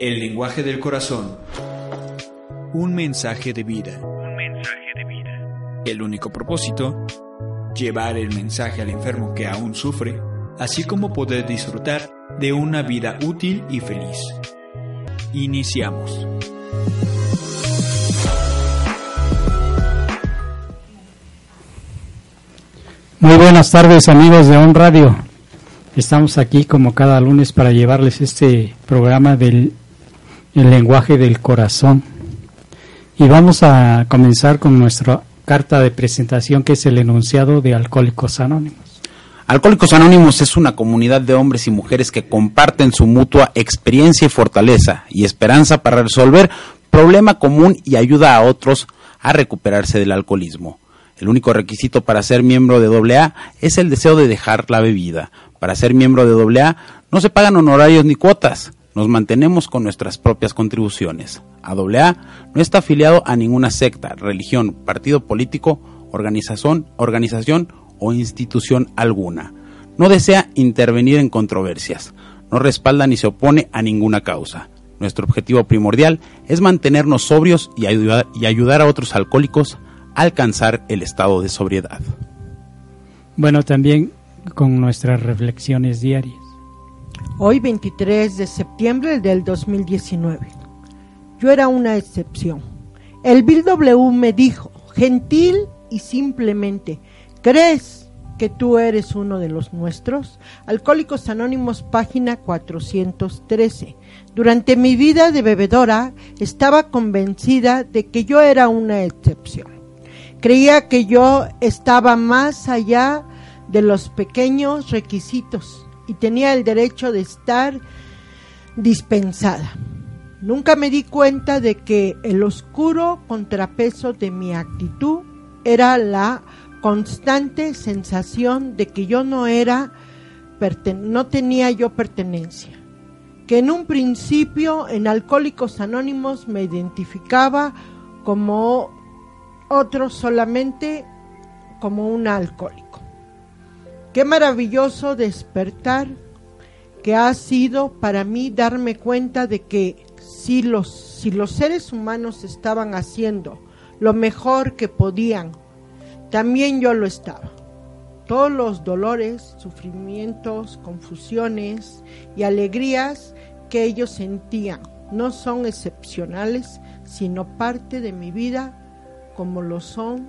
El lenguaje del corazón. Un mensaje de vida. Un mensaje de vida. El único propósito, llevar el mensaje al enfermo que aún sufre, así como poder disfrutar de una vida útil y feliz. Iniciamos. Muy buenas tardes amigos de On Radio. Estamos aquí como cada lunes para llevarles este programa del el lenguaje del corazón. Y vamos a comenzar con nuestra carta de presentación que es el enunciado de Alcohólicos Anónimos. Alcohólicos Anónimos es una comunidad de hombres y mujeres que comparten su mutua experiencia y fortaleza y esperanza para resolver problema común y ayuda a otros a recuperarse del alcoholismo. El único requisito para ser miembro de AA es el deseo de dejar la bebida. Para ser miembro de AA no se pagan honorarios ni cuotas. Nos mantenemos con nuestras propias contribuciones. AA no está afiliado a ninguna secta, religión, partido político, organización, organización o institución alguna. No desea intervenir en controversias. No respalda ni se opone a ninguna causa. Nuestro objetivo primordial es mantenernos sobrios y y ayudar a otros alcohólicos a alcanzar el estado de sobriedad. Bueno, también con nuestras reflexiones diarias. Hoy 23 de septiembre del 2019. Yo era una excepción. El Bill W me dijo, gentil y simplemente, ¿crees que tú eres uno de los nuestros? Alcohólicos Anónimos, página 413. Durante mi vida de bebedora estaba convencida de que yo era una excepción. Creía que yo estaba más allá de los pequeños requisitos y tenía el derecho de estar dispensada. Nunca me di cuenta de que el oscuro contrapeso de mi actitud era la constante sensación de que yo no era, no tenía yo pertenencia. Que en un principio en Alcohólicos Anónimos me identificaba como otro solamente como un alcohólico. Qué maravilloso despertar que ha sido para mí darme cuenta de que si los, si los seres humanos estaban haciendo lo mejor que podían, también yo lo estaba. Todos los dolores, sufrimientos, confusiones y alegrías que ellos sentían no son excepcionales, sino parte de mi vida como lo son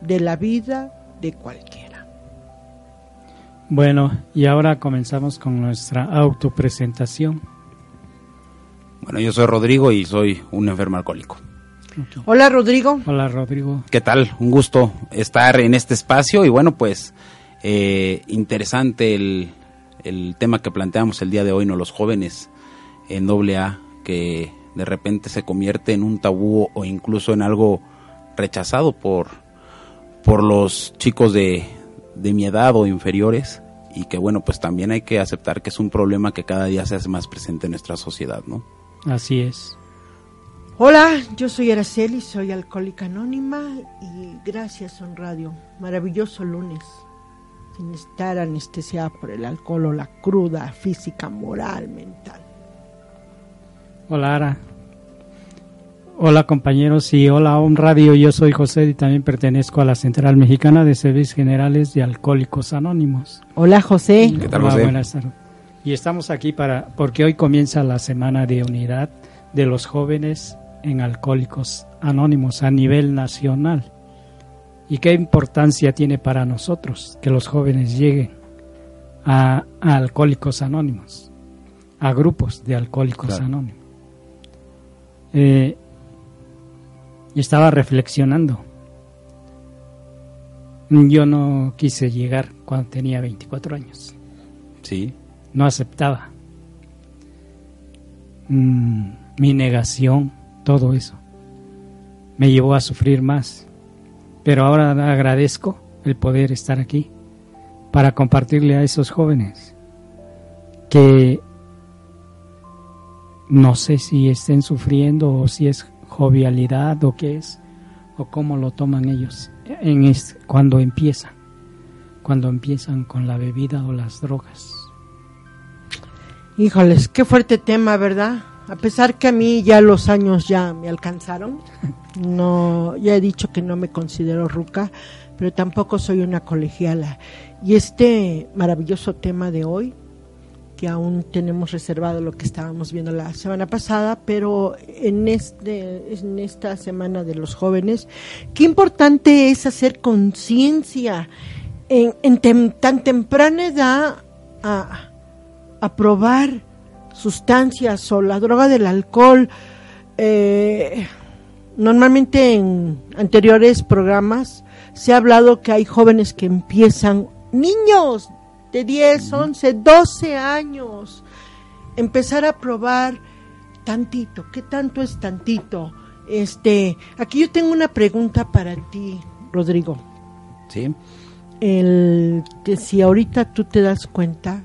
de la vida de cualquiera. Bueno, y ahora comenzamos con nuestra autopresentación. Bueno, yo soy Rodrigo y soy un enfermo alcohólico. Hola Rodrigo. Hola Rodrigo. ¿Qué tal? Un gusto estar en este espacio y bueno, pues eh, interesante el, el, tema que planteamos el día de hoy, ¿no? Los jóvenes en doble A que de repente se convierte en un tabú o incluso en algo rechazado por, por los chicos de, de mi edad o inferiores y que bueno, pues también hay que aceptar que es un problema que cada día se hace más presente en nuestra sociedad, ¿no? Así es. Hola, yo soy Araceli, soy alcohólica anónima y gracias Son Radio. Maravilloso lunes, sin estar anestesiada por el alcohol o la cruda física, moral, mental. Hola Ara. Hola compañeros y hola Om Radio, yo soy José y también pertenezco a la Central Mexicana de Servicios Generales de Alcohólicos Anónimos. Hola José. ¿Qué tal Hola, José? buenas tardes. Y estamos aquí para porque hoy comienza la semana de unidad de los jóvenes en Alcohólicos Anónimos a nivel nacional. ¿Y qué importancia tiene para nosotros que los jóvenes lleguen a, a Alcohólicos Anónimos, a grupos de Alcohólicos Claro. Anónimos? Eh, estaba reflexionando. Yo no quise llegar cuando tenía 24 años. Sí. No aceptaba. Mm, mi negación, todo eso, me llevó a sufrir más. Pero ahora agradezco el poder estar aquí para compartirle a esos jóvenes que no sé si estén sufriendo o si es jovialidad o qué es o cómo lo toman ellos en cuando empiezan cuando empiezan con la bebida o las drogas. Híjoles, qué fuerte tema, ¿verdad? A pesar que a mí ya los años ya me alcanzaron, no, ya he dicho que no me considero ruca, pero tampoco soy una colegiala. Y este maravilloso tema de hoy, que aún tenemos reservado lo que estábamos viendo la semana pasada, pero en, este, esta semana de los jóvenes, qué importante es hacer conciencia en, tan temprana edad a, a, probar sustancias o la droga del alcohol. Eh, normalmente en anteriores programas se ha hablado que hay jóvenes que empiezan, niños de 10, 11, 12 años, empezar a probar tantito. ¿Qué tanto es tantito? Este, aquí yo tengo una pregunta para ti, Rodrigo. Sí. El que si ahorita tú te das cuenta,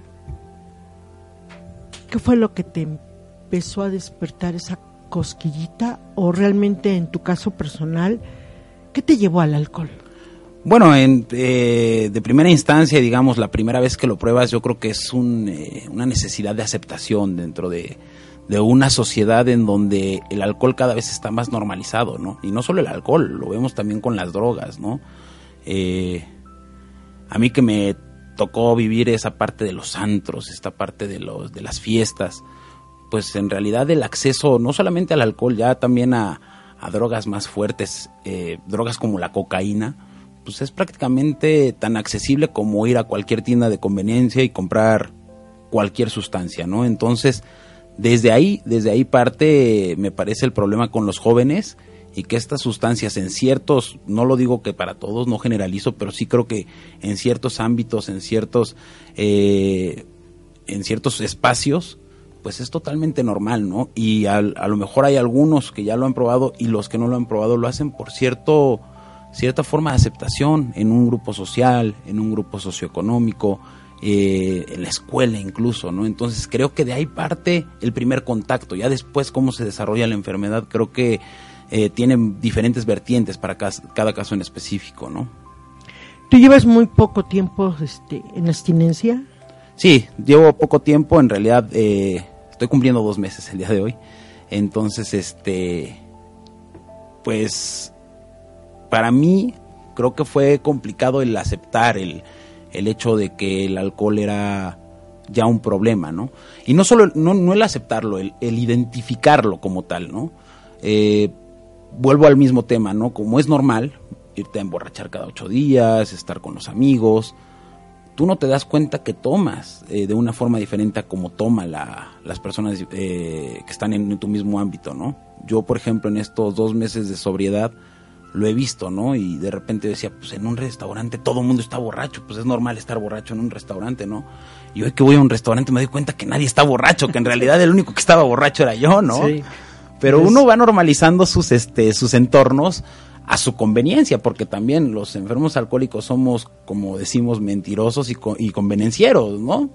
¿qué fue lo que te empezó a despertar esa cosquillita o realmente en tu caso personal, qué te llevó al alcohol? Bueno, en, eh, de primera instancia, digamos, la primera vez que lo pruebas, yo creo que es un, eh, una necesidad de aceptación dentro de, una sociedad en donde el alcohol cada vez está más normalizado, ¿no? Y no solo el alcohol, lo vemos también con las drogas, ¿no? Eh, a mí que me tocó vivir esa parte de los antros, esta parte de, los, de las fiestas, pues en realidad el acceso no solamente al alcohol, ya también a, a drogas más fuertes, drogas como la cocaína, pues es prácticamente tan accesible como ir a cualquier tienda de conveniencia y comprar cualquier sustancia, ¿no? Entonces, desde ahí, desde ahí parte, me parece el problema con los jóvenes y que estas sustancias en ciertos, no lo digo que para todos, no generalizo, pero sí creo que en ciertos ámbitos, en ciertos, eh, en ciertos espacios, pues es totalmente normal, ¿no? Y a lo mejor hay algunos que ya lo han probado y los que no lo han probado lo hacen por cierto cierta forma de aceptación en un grupo social, en un grupo socioeconómico, eh, en la escuela incluso, ¿no? Entonces creo que de ahí parte el primer contacto. Ya después cómo se desarrolla la enfermedad, creo que eh, tienen diferentes vertientes para cada, caso en específico, ¿no? ¿Tú llevas muy poco tiempo este, en abstinencia? Sí, llevo poco tiempo, en realidad eh, estoy cumpliendo dos meses el día de hoy. Entonces, este, pues para mí creo que fue complicado el aceptar el, el hecho de que el alcohol era ya un problema, ¿no? Y no solo, no, no el aceptarlo, el, identificarlo como tal, ¿no? Eh, vuelvo al mismo tema, ¿no? Como es normal irte a emborrachar cada ocho días, estar con los amigos, tú no te das cuenta que tomas eh, de una forma diferente a como toman las personas eh, que están en tu mismo ámbito, ¿no? Yo, por ejemplo, en estos dos meses de sobriedad, lo he visto, ¿no? Y de repente decía, pues en un restaurante todo el mundo está borracho, pues es normal estar borracho en un restaurante, ¿no? Y hoy que voy a un restaurante me doy cuenta que nadie está borracho, que en realidad el único que estaba borracho era yo, ¿no? Sí. Pero uno va normalizando sus, este, sus entornos a su conveniencia, porque también los enfermos alcohólicos somos, como decimos, mentirosos y, y convenencieros, ¿no?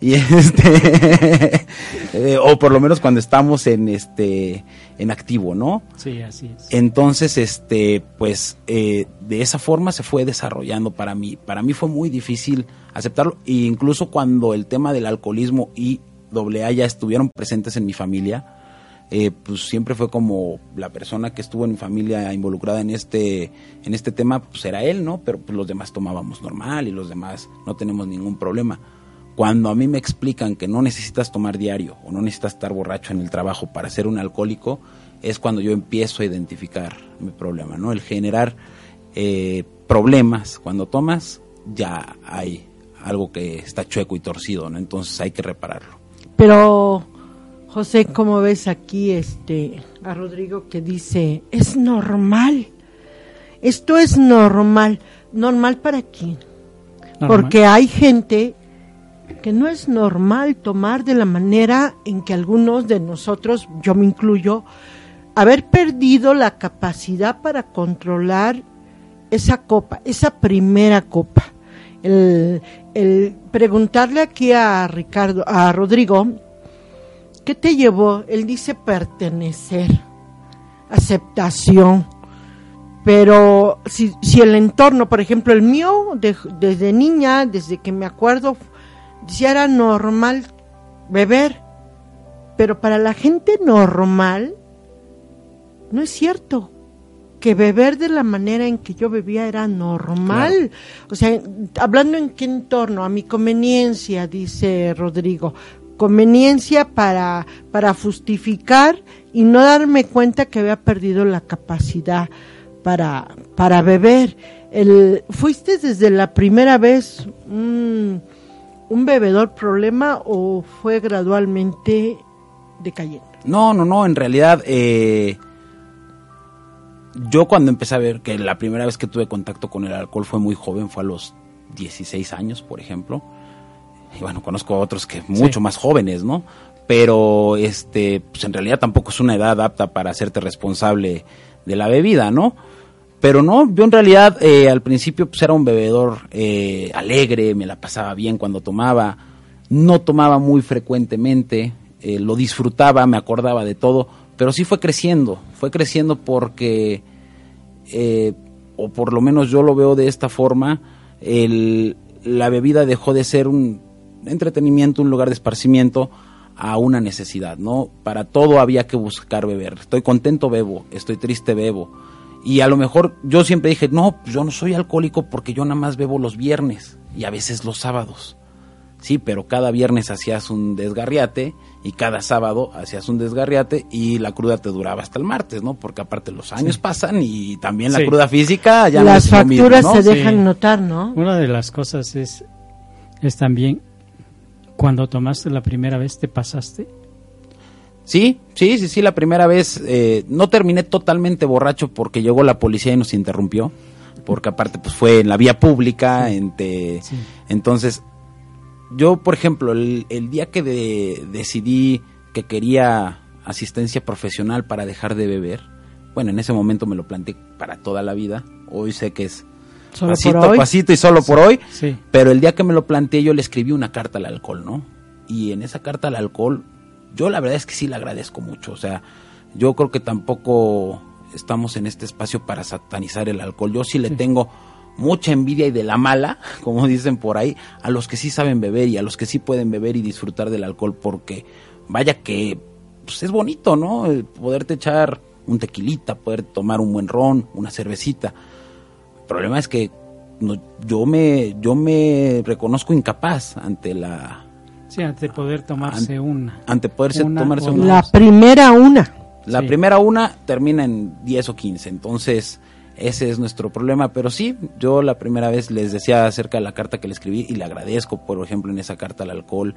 Y este eh, o por lo menos cuando estamos en este en activo no sí así es. Entonces este pues eh, de esa forma se fue desarrollando para mí. Para mí fue muy difícil aceptarlo. E incluso cuando el tema del alcoholismo y doble A ya estuvieron presentes en mi familia eh, pues siempre fue como la persona que estuvo en mi familia involucrada en este en este tema pues era él no pero pues los demás tomábamos normal y los demás no tenemos ningún problema cuando a mí me explican que no necesitas tomar diario o no necesitas estar borracho en el trabajo para ser un alcohólico, es cuando yo empiezo a identificar mi problema, ¿no? El generar eh, problemas. Cuando tomas, ya hay algo que está chueco y torcido, ¿no? Entonces hay que repararlo. Pero, José, ¿cómo ves aquí este a Rodrigo que dice, es normal? esto es normal. ¿Normal para quién? Normal. Porque hay gente que no es normal tomar de la manera en que algunos de nosotros, yo me incluyo, haber perdido la capacidad para controlar esa copa, esa primera copa. El, el preguntarle aquí a Ricardo, a Rodrigo, ¿qué te llevó? Él dice pertenecer, aceptación. Pero si, si el entorno, por ejemplo, el mío, de- desde niña, desde que me acuerdo, ya era normal beber. Pero para la gente normal, no es cierto que beber de la manera en que yo bebía era normal. O sea, hablando en qué entorno, a mi conveniencia, dice Rodrigo. Conveniencia para, para justificar y no darme cuenta que había perdido la capacidad para, para beber. El, ¿Fuiste desde la primera vez un, un bebedor problema o fue gradualmente decayendo? No, no, no, en realidad eh, yo cuando empecé a ver que la primera vez que tuve contacto con el alcohol fue muy joven, fue a los 16 años, por ejemplo. Y bueno, conozco a otros que mucho más jóvenes, ¿no? Pero este, pues en realidad tampoco es una edad apta para hacerte responsable de la bebida, ¿no? Pero no, yo en realidad eh, al principio pues era un bebedor eh, alegre, me la pasaba bien cuando tomaba, no tomaba muy frecuentemente, eh, lo disfrutaba, me acordaba de todo, pero sí fue creciendo, fue creciendo porque, eh, o por lo menos yo lo veo de esta forma, el, la bebida dejó de ser un entretenimiento, un lugar de esparcimiento, a una necesidad, ¿no? Para todo había que buscar beber. Estoy contento, bebo. Estoy triste, bebo. Y a lo mejor yo siempre dije, no, pues yo no soy alcohólico porque yo nada más bebo los viernes y a veces los sábados. Sí, pero cada viernes hacías un desgarriate y cada sábado hacías un desgarriate y la cruda te duraba hasta el martes, ¿no? Porque aparte los años pasan y también la Sí. cruda física ya no Las mismo, facturas ¿no? se Sí. dejan notar, ¿no? Una de las cosas es, es también cuando tomaste la primera vez te pasaste. Sí, sí, sí, sí, la primera vez eh, no terminé totalmente borracho porque llegó la policía y nos interrumpió, porque aparte pues fue en la vía pública, Sí. entonces yo, por ejemplo, el, el día que de- decidí que quería asistencia profesional para dejar de beber, bueno, en ese momento me lo planteé para toda la vida, hoy sé que es Solo pasito por a hoy. pasito y solo por hoy, Sí. pero el día que me lo planteé yo le escribí una carta al alcohol, ¿no? Y en esa carta al alcohol, yo la verdad es que sí le agradezco mucho. O sea, yo creo que tampoco estamos en este espacio para satanizar el alcohol. Yo sí le tengo mucha envidia y de la mala, como dicen por ahí, a los que sí saben beber y a los que sí pueden beber y disfrutar del alcohol, porque vaya que pues, es bonito, ¿no? El poderte echar un tequilita, poder tomar un buen ron, una cervecita. El problema es que no- yo me yo me reconozco incapaz ante la Sí, antes de poder tomarse una. ante poderse Una tomarse una La primera una. la Sí. primera una termina en 10 o 15, entonces ese es nuestro problema, pero sí, yo la primera vez les decía acerca de la carta que le escribí y le agradezco, por ejemplo, en esa carta al alcohol,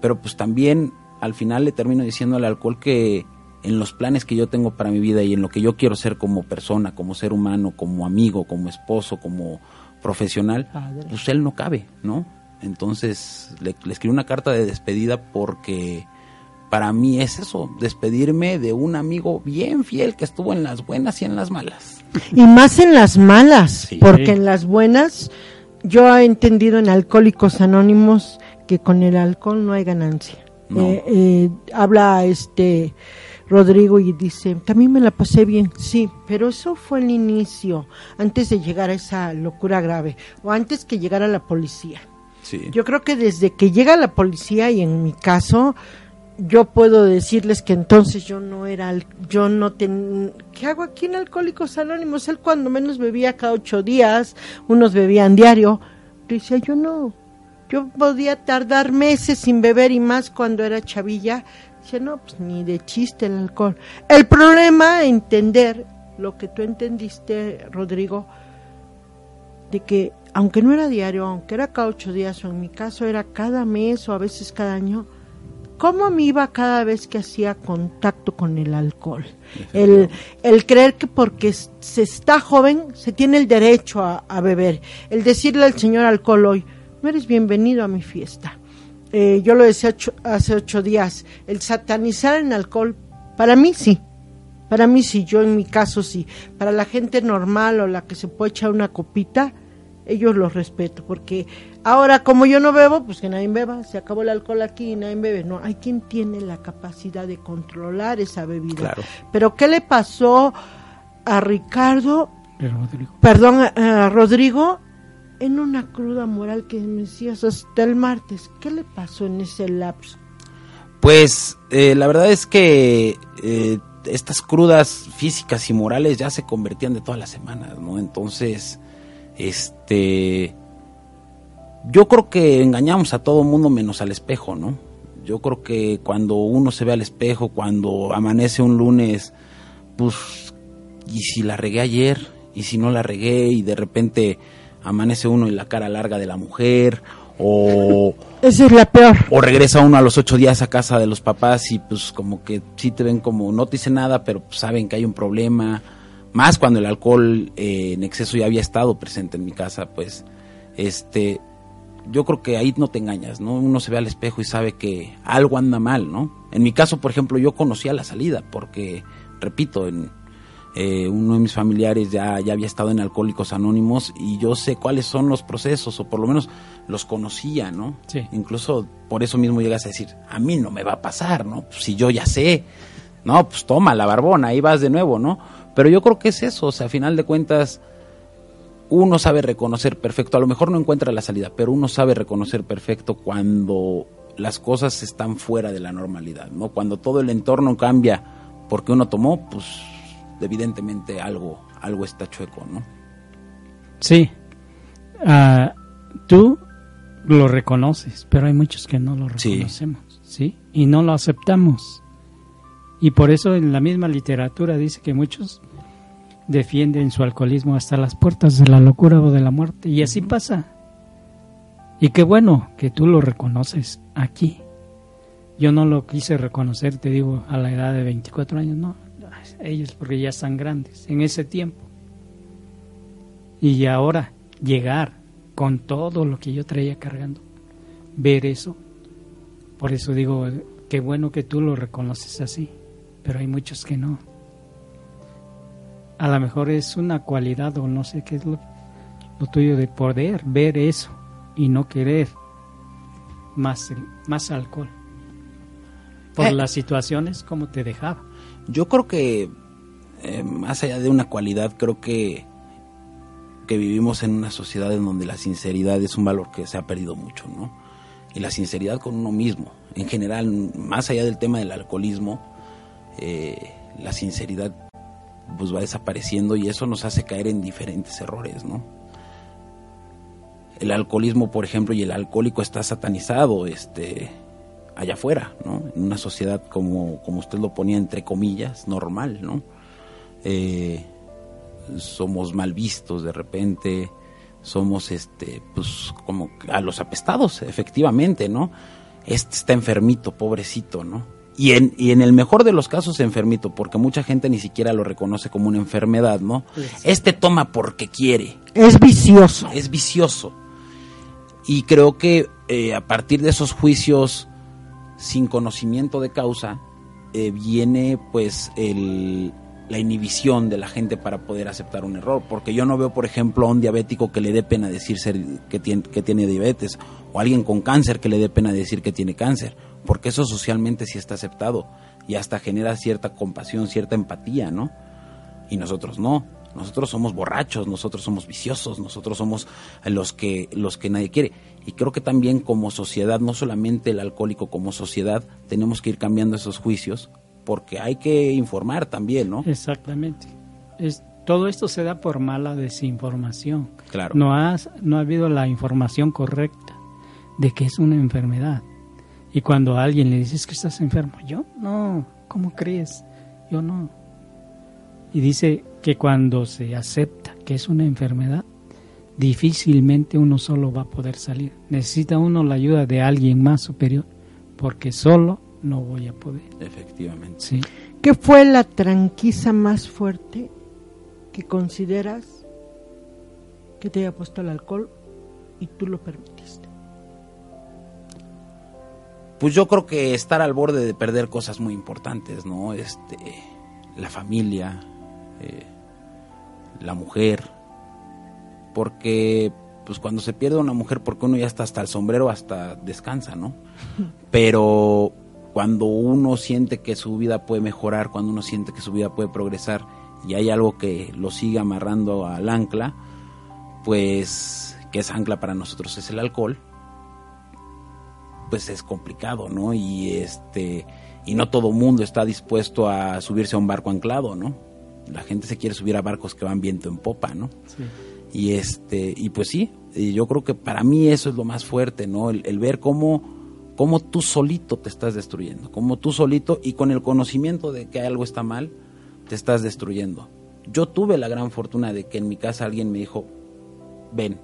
pero pues también al final le termino diciendo al alcohol que en los planes que yo tengo para mi vida y en lo que yo quiero ser como persona, como ser humano, como amigo, como esposo, como profesional, Padre. pues él no cabe, ¿no? Entonces le, le escribí una carta de despedida porque para mí es eso, despedirme de un amigo bien fiel que estuvo en las buenas y en las malas. Y más en las malas, Sí. porque en las buenas yo he entendido en Alcohólicos Anónimos que con el alcohol no hay ganancia. No. Eh, eh, habla este Rodrigo y dice, también me la pasé bien, sí, pero eso fue el inicio, antes de llegar a esa locura grave, o antes que llegara la policía. Yo creo que desde que llega la policía y en mi caso yo puedo decirles que entonces yo no era, yo no ten, ¿qué hago aquí en Alcohólicos Anónimos? Él cuando menos bebía cada ocho días, unos bebían diario. Decía, yo no, yo podía tardar meses sin beber y más cuando era chavilla. Dice, no, pues ni de chiste el alcohol. El problema, entender lo que tú entendiste, Rodrigo, de que aunque no era diario, aunque era cada ocho días o en mi caso era cada mes o a veces cada año, cómo me iba cada vez que hacía contacto con el alcohol. El, el creer que porque se está joven se tiene el derecho a, a beber. El decirle al señor alcohol hoy, no eres bienvenido a mi fiesta. Eh, yo lo decía ocho- hace ocho días, el satanizar el alcohol, para mí sí. Para mí sí, yo en mi caso sí. Para la gente normal o la que se puede echar una copita, ellos los respeto, porque ahora como yo no bebo, pues que nadie beba, se acabó el alcohol aquí y nadie bebe. No, hay quien tiene la capacidad de controlar esa bebida. Claro. Pero ¿qué le pasó a Ricardo, Rodrigo, perdón, a, a Rodrigo, en una cruda moral que me decías hasta el martes? ¿Qué le pasó en ese lapso? Pues eh, la verdad es que eh, estas crudas físicas y morales ya se convertían de todas las semanas, ¿no? Entonces, este, yo creo que engañamos a todo mundo menos al espejo, ¿no? Yo creo que cuando uno se ve al espejo, cuando amanece un lunes, pues, y si la regué ayer, y si no la regué, y de repente amanece uno en la cara larga de la mujer, o Esa es la peor. o regresa uno a los ocho días a casa de los papás y pues como que sí te ven como no te dicen nada, pero pues, saben que hay un problema. Más cuando el alcohol eh, en exceso ya había estado presente en mi casa, pues este yo creo que ahí no te engañas, ¿no? Uno se ve al espejo y sabe que algo anda mal, ¿no? En mi caso, por ejemplo, yo conocía la salida porque, repito, en, eh, uno de mis familiares ya, ya había estado en Alcohólicos Anónimos y yo sé cuáles son los procesos, o por lo menos los conocía, ¿no? Sí. Incluso por eso mismo llegas a decir, a mí no me va a pasar, ¿no? Pues si yo ya sé, no, pues toma la barbona, ahí vas de nuevo, ¿no? Pero yo creo que es eso, o sea, a final de cuentas, uno sabe reconocer perfecto, a lo mejor no encuentra la salida, pero uno sabe reconocer perfecto cuando las cosas están fuera de la normalidad, ¿no? Cuando todo el entorno cambia porque uno tomó, pues evidentemente algo, algo está chueco, ¿no? sí, ah, tú lo reconoces, pero hay muchos que no lo Sí. reconocemos, ¿sí? Y no lo aceptamos. Y por eso en la misma literatura dice que muchos defienden su alcoholismo hasta las puertas de la locura o de la muerte. Y así pasa. Y qué bueno que tú lo reconoces aquí. Yo no lo quise reconocer, te digo, a la edad de 24 años, no. Ellos porque ya están grandes, en ese tiempo. Y ahora llegar con todo lo que yo traía cargando, ver eso. Por eso digo, qué bueno que tú lo reconoces así, pero hay muchos que no. A lo mejor es una cualidad o no sé qué es lo, lo tuyo de poder ver eso y no querer más, más alcohol. Por Eh. las situaciones como te dejaba. Yo creo que, eh, más allá de una cualidad, creo que, que vivimos en una sociedad en donde la sinceridad es un valor que se ha perdido mucho, ¿no? Y la sinceridad con uno mismo, en general, más allá del tema del alcoholismo, eh, la sinceridad pues va desapareciendo y eso nos hace caer en diferentes errores, ¿no? El alcoholismo, por ejemplo, y el alcohólico está satanizado, este, allá afuera, ¿no? En una sociedad como, como usted lo ponía entre comillas, normal, ¿no? Eh, somos mal vistos de repente, somos este, pues como a los apestados, efectivamente, ¿no? Este está enfermito, pobrecito, ¿no? Y en, y en el mejor de los casos enfermito, porque mucha gente ni siquiera lo reconoce como una enfermedad, ¿no? Este toma porque quiere, Es vicioso. es vicioso. Y creo que eh, a partir de esos juicios sin conocimiento de causa, eh, viene pues el, la inhibición de la gente para poder aceptar un error. Porque yo no veo, por ejemplo, a un diabético que le dé pena decir ser, que, tiene, que tiene diabetes, o a alguien con cáncer que le dé pena decir que tiene cáncer, porque eso socialmente sí está aceptado y hasta genera cierta compasión, cierta empatía, ¿no? y nosotros no. Nosotros somos borrachos, nosotros somos viciosos, nosotros somos los que los que nadie quiere. Y creo que también como sociedad, no solamente el alcohólico como sociedad, tenemos que ir cambiando esos juicios porque hay que informar también, ¿no? Exactamente. Es, todo esto se da por mala desinformación. Claro. No, has, no ha habido la información correcta de que es una enfermedad. Y cuando a alguien le dices que estás enfermo, yo no, ¿cómo crees? Yo no. Y dice que cuando se acepta que es una enfermedad, difícilmente uno solo va a poder salir. Necesita uno la ayuda de alguien más superior, porque solo no voy a poder. Efectivamente. Sí. ¿Qué fue la tranquiza más fuerte que consideras que te haya puesto el alcohol y tú lo permitiste? Pues yo creo que estar al borde de perder cosas muy importantes, ¿no? Este, la familia, eh, la mujer, porque pues cuando se pierde una mujer, porque uno ya está hasta el sombrero, hasta descansa, ¿no? Pero cuando uno siente que su vida puede mejorar, cuando uno siente que su vida puede progresar y hay algo que lo sigue amarrando al ancla, pues que es ancla para nosotros es el alcohol, pues es complicado, ¿no? Y este y no todo mundo está dispuesto a subirse a un barco anclado, ¿no? La gente se quiere subir a barcos que van viento en popa, ¿no? Sí. Y este, y pues sí, yo creo que para mí eso es lo más fuerte, ¿no? El, el ver cómo, cómo tú solito te estás destruyendo, cómo tú solito y con el conocimiento de que algo está mal, te estás destruyendo. Yo tuve la gran fortuna de que en mi casa alguien me dijo, ven,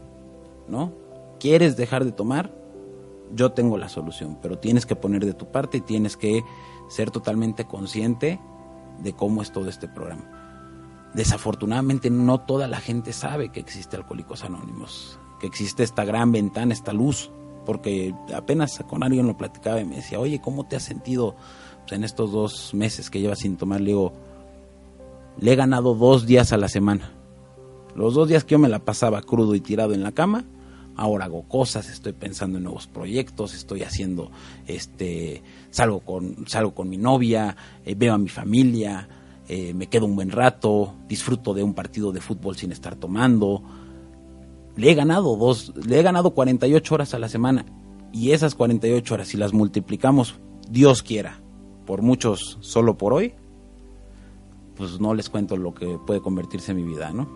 ¿no? ¿Quieres dejar de tomar? Yo tengo la solución, pero tienes que poner de tu parte y tienes que ser totalmente consciente de cómo es todo este programa desafortunadamente no toda la gente sabe que existe Alcohólicos Anónimos, que existe esta gran ventana, esta luz, porque apenas con alguien lo platicaba y me decía, oye, ¿cómo te has sentido pues, en estos dos meses que llevas sin tomar? Le digo, le he ganado dos días a la semana. Los dos días que yo me la pasaba crudo y tirado en la cama, ahora hago cosas, estoy pensando en nuevos proyectos, estoy haciendo, este, salgo con, salgo con mi novia, eh, veo a mi familia, eh, me quedo un buen rato, disfruto de un partido de fútbol sin estar tomando. Le he ganado dos, le he ganado 48 horas a la semana y esas 48 horas si las multiplicamos, Dios quiera, por muchos solo por hoy, pues no les cuento lo que puede convertirse en mi vida, ¿no?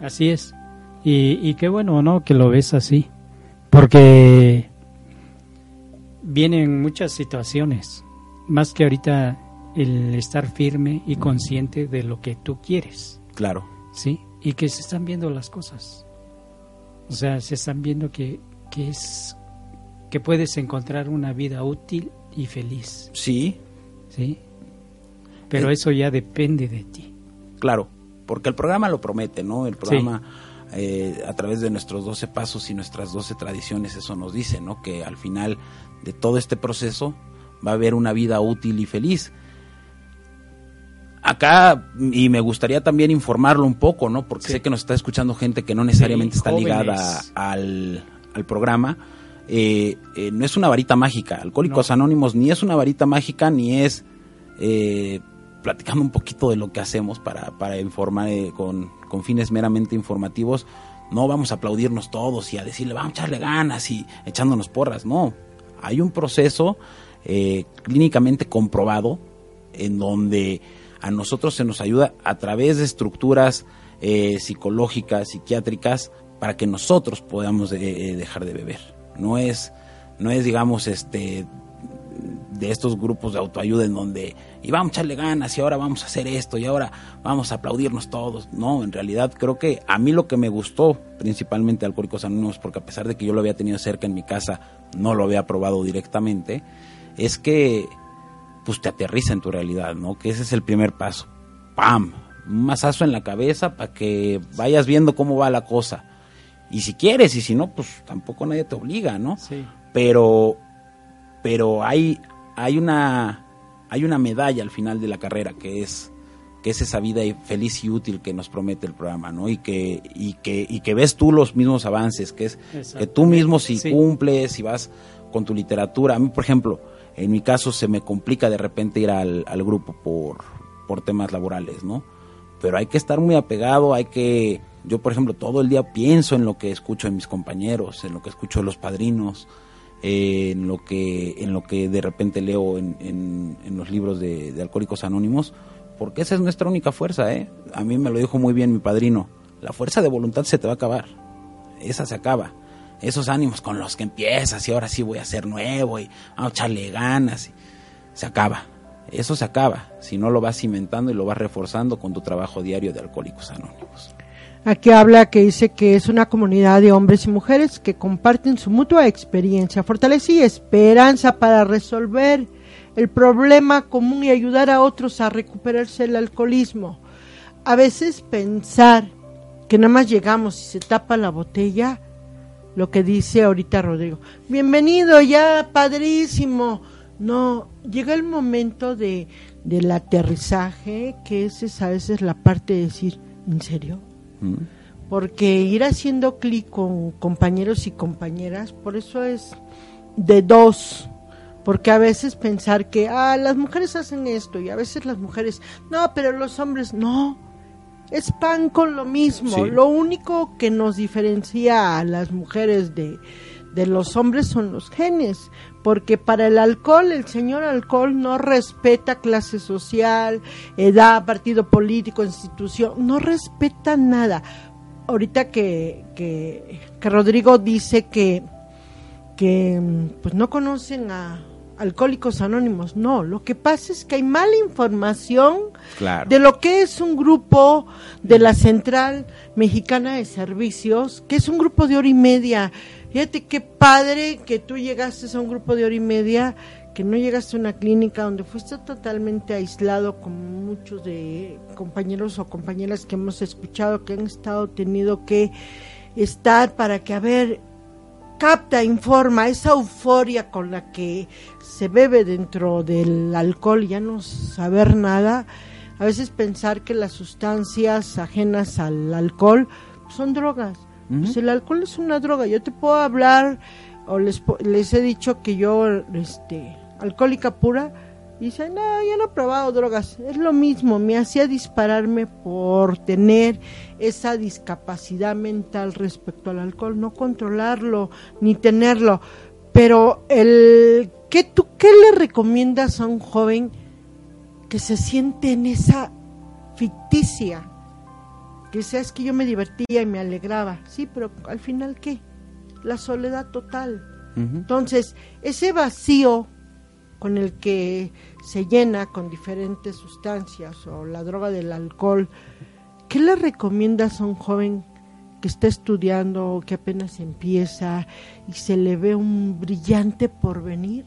Así es. Y, y qué bueno, ¿no? Que lo ves así. Porque vienen muchas situaciones. Más que ahorita el estar firme y consciente de lo que tú quieres, Claro, ¿sí? Y que se están viendo las cosas. O sea, se están viendo que, que es que puedes encontrar una vida útil y feliz, sí, ¿sí? Pero Eh. eso ya depende de ti. claro, porque el programa lo promete, ¿no? El programa eh, a través de nuestros 12 pasos y nuestras 12 tradiciones eso nos dice, ¿no? Que al final de todo este proceso va a haber una vida útil y feliz. Acá, y me gustaría también informarlo un poco, ¿no? Porque Sí. sé que nos está escuchando gente que no necesariamente Sí, está ligada al, al programa. Eh, eh, no es una varita mágica. Alcohólicos No. Anónimos ni es una varita mágica, ni es eh, platicando un poquito de lo que hacemos para, para informar eh, con, con fines meramente informativos. No vamos a aplaudirnos todos y a decirle, vamos a echarle ganas y echándonos porras. No, hay un proceso eh, clínicamente comprobado en donde a nosotros se nos ayuda a través de estructuras eh, psicológicas, psiquiátricas, para que nosotros podamos dejar de beber. No es, no es digamos, este de estos grupos de autoayuda en donde y vamos a echarle ganas y ahora vamos a hacer esto y ahora vamos a aplaudirnos todos. No, en realidad creo que a mí lo que me gustó principalmente de Alcohólicos Anónimos, porque a pesar de que yo lo había tenido cerca en mi casa, no lo había probado directamente, es que pues te aterriza en tu realidad, ¿no? Que ese es el primer paso. ¡Pam! Un mazazo en la cabeza para que vayas viendo cómo va la cosa. Y si quieres, y si no, pues tampoco nadie te obliga, ¿no? Sí. Pero, pero hay, hay una, hay una medalla al final de la carrera que es, que es esa vida feliz y útil que nos promete el programa, ¿no? Y que, y que, y que ves tú los mismos avances, que es que tú mismo si Sí. cumples, si vas con tu literatura. A mí, por ejemplo, en mi caso se me complica de repente ir al, al grupo por, por temas laborales, ¿no? Pero hay que estar muy apegado, hay que... Yo, por ejemplo, todo el día pienso en lo que escucho de mis compañeros, en lo que escucho de los padrinos, en lo que en lo que de repente leo en, en- los libros de, Alcohólicos Anónimos, porque esa es nuestra única fuerza, ¿eh? A mí me lo dijo muy bien mi padrino, la fuerza de voluntad se te va a acabar, esa se acaba. Esos ánimos con los que empiezas y ahora sí voy a ser nuevo y a echarle ganas, se acaba. Eso se acaba si no lo vas cimentando y lo vas reforzando con tu trabajo diario de Alcohólicos Anónimos. Aquí habla que dice que es una comunidad de hombres y mujeres que comparten su mutua experiencia, fortaleza y esperanza para resolver el problema común y ayudar a otros a recuperarse del alcoholismo. A veces pensar que nada más llegamos y se tapa la botella, lo que dice ahorita Rodrigo. Bienvenido ya, padrísimo. No, llega el momento de, del aterrizaje, que esa es a veces la parte de decir, ¿en serio? Porque ir haciendo clic con compañeros y compañeras, por eso es de dos. Porque a veces pensar que, ah, las mujeres hacen esto y a veces las mujeres, no, pero los hombres, no. Es pan con lo mismo. Lo único que nos diferencia a las mujeres de, de los hombres son los genes, porque para el alcohol, el señor alcohol no respeta clase social, edad, partido político, institución, no respeta nada. Ahorita que, que, que Rodrigo dice que, que pues no conocen a Alcohólicos Anónimos, no, lo que pasa es que hay mala información de lo que es un grupo de la Central Mexicana de Servicios, que es un grupo de hora y media Fíjate qué padre que tú llegaste a un grupo de hora y media, que no llegaste a una clínica donde fuiste totalmente aislado como muchos de compañeros o compañeras que hemos escuchado que han estado tenido que estar para que a ver capta, informa, esa euforia con la que se bebe dentro del alcohol, ya no saber nada, a veces pensar que las sustancias ajenas al alcohol son drogas pues el alcohol es una droga. Yo te puedo hablar o les, les he dicho que yo, este, alcohólica pura, y dice, no, yo no he probado drogas. Es lo mismo, me hacía dispararme por tener esa discapacidad mental respecto al alcohol, no controlarlo ni tenerlo. Pero el ¿qué tú qué le recomiendas a un joven que se siente en esa ficticia que es que yo me divertía y me alegraba. Sí, pero al final, ¿qué? La soledad total. Entonces, ese vacío con el que se llena con diferentes sustancias o la droga del alcohol, ¿qué le recomiendas a un joven que está estudiando o que apenas empieza y se le ve un brillante porvenir?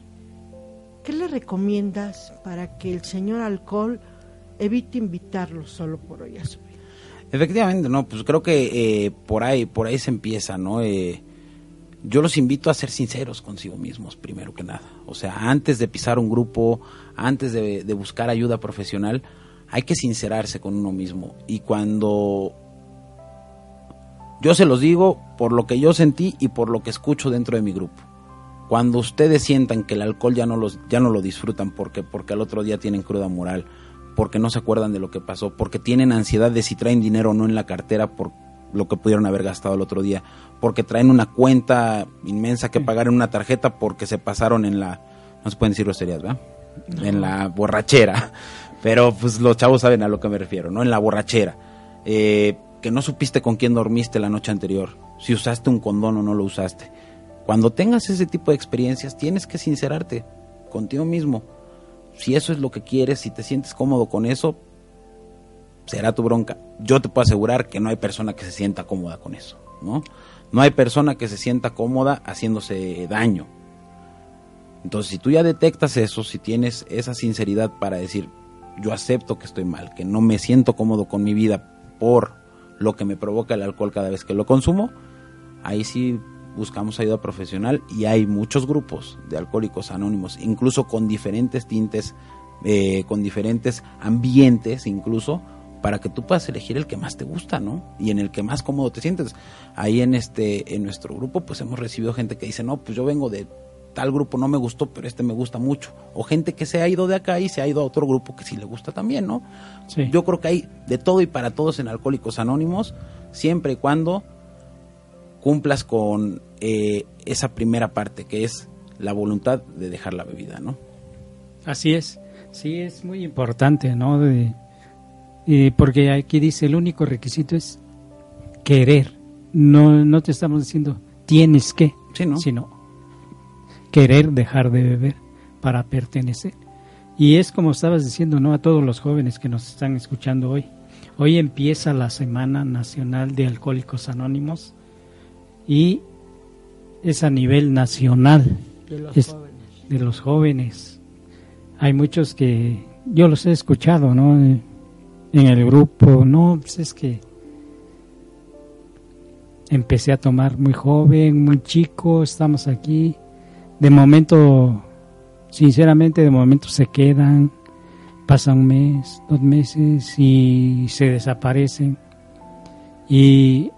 ¿Qué le recomiendas para que el señor alcohol evite invitarlo solo por hoy a su Efectivamente, no, pues creo que eh, por ahí, por ahí se empieza, ¿no? Eh, yo los invito a ser sinceros consigo mismos, primero que nada. O sea, antes de pisar un grupo, antes de, de buscar ayuda profesional, hay que sincerarse con uno mismo. Y cuando yo se los digo por lo que yo sentí y por lo que escucho dentro de mi grupo. Cuando ustedes sientan que el alcohol ya no los ya no lo disfrutan porque porque al otro día tienen cruda moral, porque no se acuerdan de lo que pasó, porque tienen ansiedad de si traen dinero o no en la cartera por lo que pudieron haber gastado el otro día, porque traen una cuenta inmensa que pagar en una tarjeta porque se pasaron en la, no se pueden decir groserías, ¿verdad? En la borrachera, pero pues los chavos saben a lo que me refiero, ¿no? En la borrachera, eh, que no supiste con quién dormiste la noche anterior, si usaste un condón o no lo usaste. Cuando tengas ese tipo de experiencias, tienes que sincerarte contigo mismo si eso es lo que quieres, si te sientes cómodo con eso, será tu bronca. Yo te puedo asegurar que no hay persona que se sienta cómoda con eso, ¿no? No hay persona que se sienta cómoda haciéndose daño. Entonces, si tú ya detectas eso, si tienes esa sinceridad para decir, yo acepto que estoy mal, que no me siento cómodo con mi vida por lo que me provoca el alcohol cada vez que lo consumo, ahí sí buscamos ayuda profesional y hay muchos grupos de alcohólicos anónimos, incluso con diferentes tintes, eh, con diferentes ambientes incluso, para que tú puedas elegir el que más te gusta, ¿no? Y en el que más cómodo te sientes. Ahí en este, en nuestro grupo, pues hemos recibido gente que dice, no, pues yo vengo de tal grupo, no me gustó, pero este me gusta mucho. O gente que se ha ido de acá y se ha ido a otro grupo que sí le gusta también, ¿no? Yo creo que hay de todo y para todos en Alcohólicos Anónimos, siempre y cuando cumplas con eh, esa primera parte, que es la voluntad de dejar la bebida, ¿no? Así es, sí, es muy importante, ¿no? De, porque aquí dice, el único requisito es querer, no, no te estamos diciendo tienes que, sino querer dejar de beber para pertenecer. Y es como estabas diciendo, ¿no? A todos los jóvenes que nos están escuchando hoy. Hoy empieza la Semana Nacional de Alcohólicos Anónimos y es a nivel nacional De los Es- jóvenes. de los jóvenes. Hay muchos que yo los he escuchado, ¿no? En el grupo, no, pues es que empecé a tomar muy joven, muy chico, estamos aquí. De momento, sinceramente, de momento se quedan, pasa un mes, dos meses y se desaparecen. Y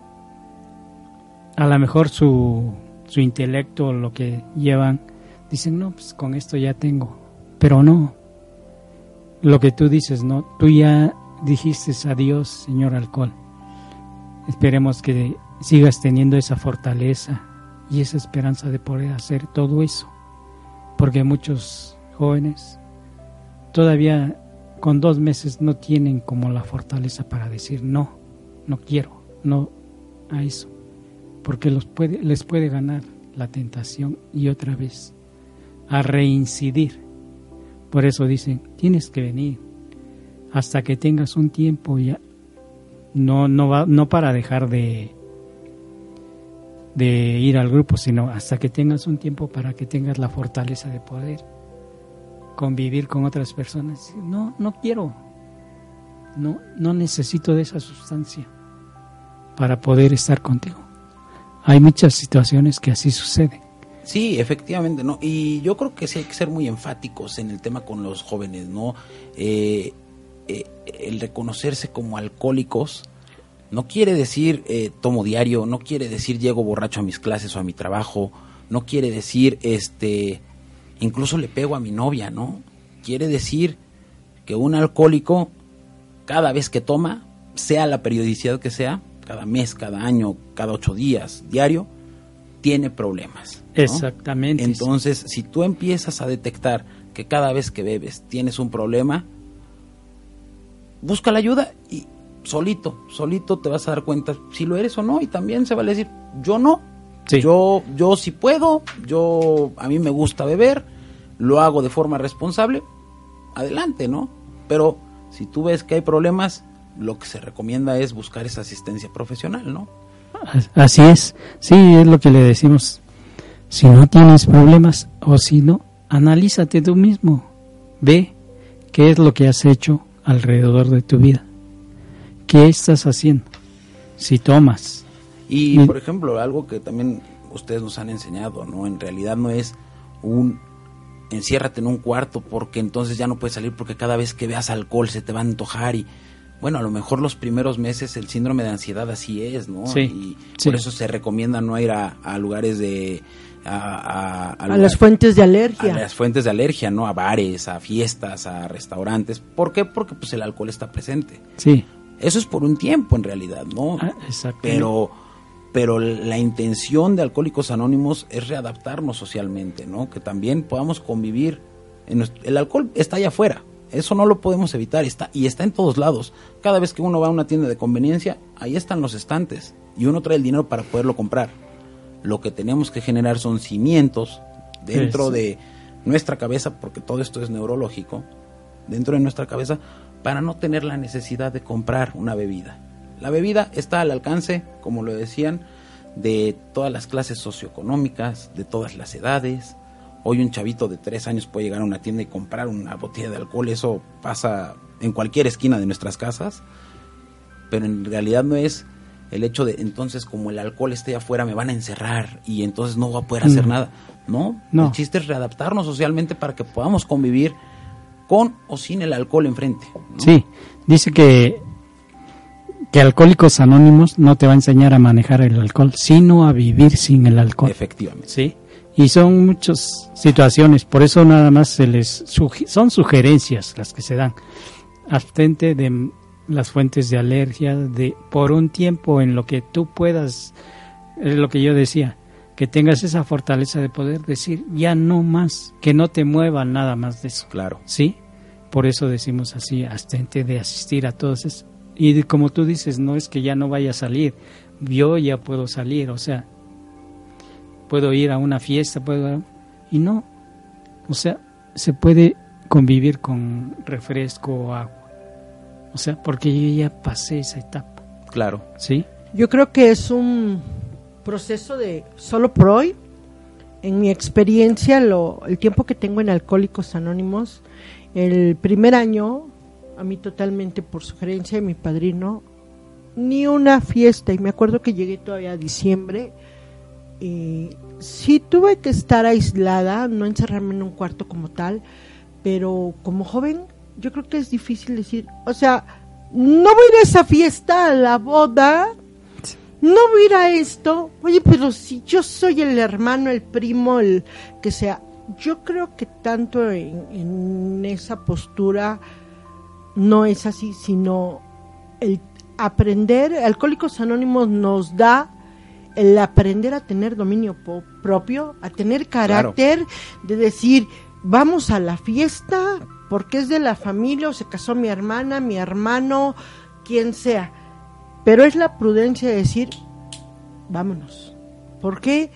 a lo mejor su, su intelecto, lo que llevan, dicen, no, pues con esto ya tengo. Pero no. Lo que tú dices, no, tú ya dijiste adiós, señor alcohol. Esperemos que sigas teniendo esa fortaleza y esa esperanza de poder hacer todo eso. Porque muchos jóvenes todavía con dos meses no tienen como la fortaleza para decir no, no quiero, no a eso. Porque los puede, les puede ganar la tentación y otra vez a reincidir. Por eso dicen, tienes que venir hasta que tengas un tiempo ya no no va no para dejar de de ir al grupo, sino hasta que tengas un tiempo para que tengas la fortaleza de poder convivir con otras personas. No, no quiero. No no necesito de esa sustancia para poder estar contigo. Hay muchas situaciones que así suceden. Sí, efectivamente, ¿no? Y yo creo que sí hay que ser muy enfáticos en el tema con los jóvenes, ¿no? Eh, eh, el reconocerse como alcohólicos no quiere decir eh, tomo diario, no quiere decir llego borracho a mis clases o a mi trabajo, no quiere decir, este, incluso le pego a mi novia, ¿no? Quiere decir que un alcohólico, cada vez que toma, sea la periodicidad que sea, cada mes, cada año, cada ocho días, diario, tiene problemas. ¿no? Exactamente. Entonces, si tú empiezas a detectar que cada vez que bebes tienes un problema, busca la ayuda y solito, solito te vas a dar cuenta si lo eres o no y también se vale decir, yo no. Sí. Yo yo sí puedo, yo a mí me gusta beber, lo hago de forma responsable, adelante, ¿no? Pero si tú ves que hay problemas, lo que se recomienda es buscar esa asistencia profesional, ¿no? Así es, sí, es lo que le decimos. Si no tienes problemas o si no, analízate tú mismo. Ve qué es lo que has hecho alrededor de tu vida. ¿Qué estás haciendo? Si tomas. Y, Y- por ejemplo, algo que también ustedes nos han enseñado, ¿no? En realidad no es un enciérrate en un cuarto porque entonces ya no puedes salir porque cada vez que veas alcohol se te va a antojar y bueno, a lo mejor los primeros meses el síndrome de ansiedad así es, ¿no? Sí, y sí. por eso se recomienda no ir a, a lugares de a, a- a A las fuentes de a alergia. las fuentes de alergia, ¿no? A bares, a fiestas, a restaurantes. ¿Por qué? Porque pues el alcohol está presente. Sí, Eso es por un tiempo en realidad, ¿no? ah, exacto. pero pero la intención de Alcohólicos Anónimos es readaptarnos socialmente, ¿no? Que también podamos convivir. En nuestro- el alcohol está allá afuera, eso no lo podemos evitar, está y está en todos lados. Cada vez que uno va a una tienda de conveniencia, ahí están los estantes y uno trae el dinero para poderlo comprar. Lo que tenemos que generar son cimientos dentro de nuestra cabeza, porque todo esto es neurológico, dentro de nuestra cabeza, para no tener la necesidad de comprar una bebida. La bebida está al alcance, como lo decían, de todas las clases socioeconómicas, de todas las edades. Hoy un chavito de tres años puede llegar a una tienda y comprar una botella de alcohol, eso pasa en cualquier esquina de nuestras casas, pero en realidad no es el hecho de entonces como el alcohol esté afuera me van a encerrar y entonces no voy a poder hacer No. nada. No, No. el chiste es readaptarnos socialmente para que podamos convivir con o sin el alcohol enfrente. ¿no? Sí, dice que, que Alcohólicos Anónimos no te va a enseñar a manejar el alcohol, sino a vivir sin el alcohol. Efectivamente. Sí, y son muchas situaciones, por eso nada más se les sugi- son sugerencias las que se dan. Abstente de las fuentes de alergia de por un tiempo en lo que tú puedas es lo que yo decía, que tengas esa fortaleza de poder decir ya no más, que no te mueva nada más de eso. Claro. ¿sí? Por eso decimos así, abstente de asistir a todos esos. Y como tú dices, no es que ya no vaya a salir, yo ya puedo salir, o sea, puedo ir a una fiesta, puedo... Y no, o sea, se puede convivir con refresco o agua. O sea, porque yo ya pasé esa etapa. Claro. ¿Sí? Yo creo que es un proceso de solo por hoy. En mi experiencia, lo, el tiempo que tengo en Alcohólicos Anónimos, el primer año, a mí totalmente por sugerencia de mi padrino, ni una fiesta. Y me acuerdo que llegué todavía a diciembre. Y sí tuve que estar aislada, no encerrarme en un cuarto como tal, pero como joven yo creo que es difícil decir, o sea, no voy a ir a esa fiesta, a la boda, no voy a ir a esto, oye, pero si yo soy el hermano, el primo, el que sea, yo creo que tanto en, en esa postura no es así, sino el aprender, Alcohólicos Anónimos nos da el aprender a tener dominio propio, a tener carácter, de decir, vamos a la fiesta porque es de la familia o se casó mi hermana, mi hermano, quien sea. Pero es la prudencia de decir, vámonos. ¿Por qué?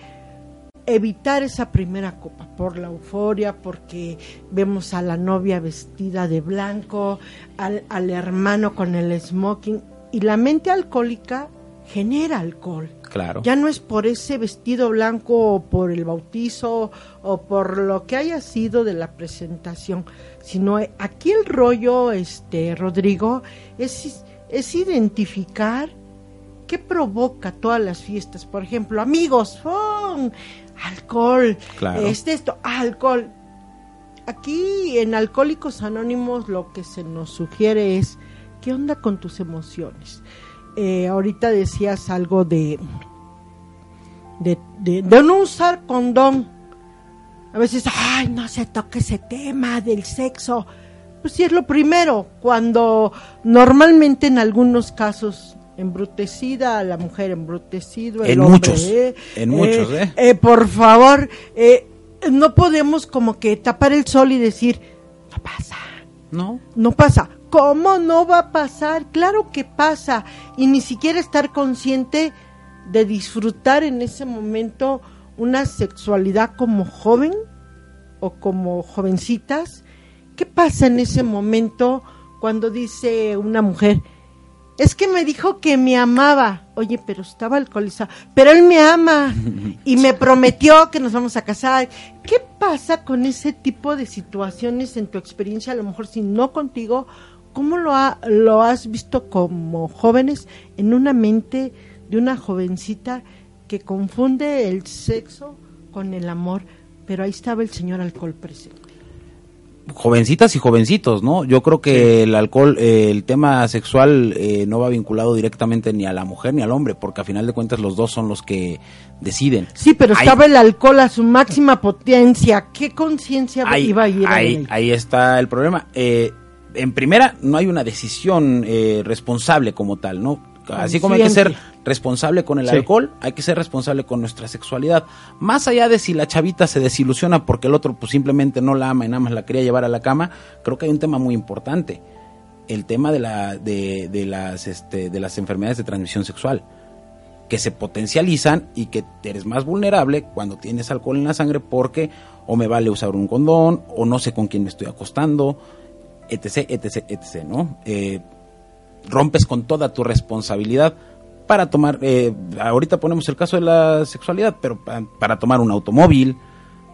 Evitar esa primera copa, por la euforia, porque vemos a la novia vestida de blanco, al, al hermano con el smoking, y la mente alcohólica genera alcohol. Claro. Ya no es por ese vestido blanco o por el bautizo o por lo que haya sido de la presentación, sino eh, aquí el rollo, este Rodrigo, es, es identificar qué provoca todas las fiestas. Por ejemplo, amigos, ¡fum! alcohol, Claro. este esto, alcohol. Aquí en Alcohólicos Anónimos lo que se nos sugiere es qué onda con tus emociones. Eh, ahorita decías algo de, de, de, de no usar condón. A veces, ay, no se toque ese tema del sexo. Pues sí, es lo primero. Cuando normalmente en algunos casos embrutecida la mujer, embrutecido el En hombre. muchos, ¿eh? en muchos, ¿eh? eh, por favor, eh, no podemos como que tapar el sol y decir, no pasa. ¿No? No pasa. ¿Cómo no va a pasar? Claro que pasa. Y ni siquiera estar consciente de disfrutar en ese momento una sexualidad como joven o como jovencitas. ¿Qué pasa en ese momento cuando dice una mujer, es que me dijo que me amaba? Oye, pero estaba alcoholizado. Pero él me ama y me prometió que nos vamos a casar. ¿Qué pasa con ese tipo de situaciones en tu experiencia? A lo mejor si no contigo, ¿cómo lo, ha- lo has visto como jóvenes en una mente de una jovencita que confunde el sexo con el amor? Pero ahí estaba el señor alcohol presente. jovencitas y jovencitos, ¿no? Yo creo que el alcohol, eh, el tema sexual eh, no va vinculado directamente ni a la mujer ni al hombre, porque a final de cuentas los dos son los que deciden. Sí, pero Ahí- estaba el alcohol a su máxima potencia. ¿Qué conciencia iba a ir ahí, ahí está el problema. Eh, en primera, no hay una decisión eh, responsable como tal, ¿no? Así como hay que ser responsable con el Sí. alcohol, hay que ser responsable con nuestra sexualidad. Más allá de si la chavita se desilusiona porque el otro pues simplemente no la ama y nada más la quería llevar a la cama, creo que hay un tema muy importante. El tema de, la, de, de las, este, de las enfermedades de transmisión sexual que se potencializan y que eres más vulnerable cuando tienes alcohol en la sangre porque o me vale usar un condón o no sé con quién me estoy acostando, etc, etc, etc, ¿no? Eh, rompes con toda tu responsabilidad para tomar, eh, ahorita ponemos el caso de la sexualidad, pero pa- para tomar un automóvil,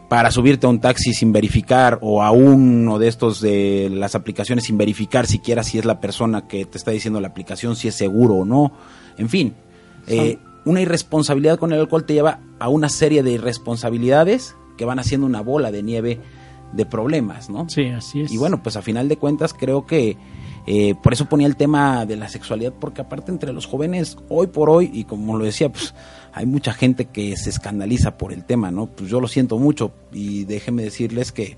para subirte a un taxi sin verificar o a uno de estos de las aplicaciones sin verificar siquiera si es la persona que te está diciendo la aplicación, si es seguro o no, en fin, eh, una irresponsabilidad con el alcohol te lleva a una serie de irresponsabilidades que van haciendo una bola de nieve de problemas, ¿no? Sí, así es. Y bueno, pues a final de cuentas creo que eh, por eso ponía el tema de la sexualidad, porque aparte entre los jóvenes, hoy por hoy, y como lo decía, pues hay mucha gente que se escandaliza por el tema, ¿no? Pues yo lo siento mucho y déjenme decirles que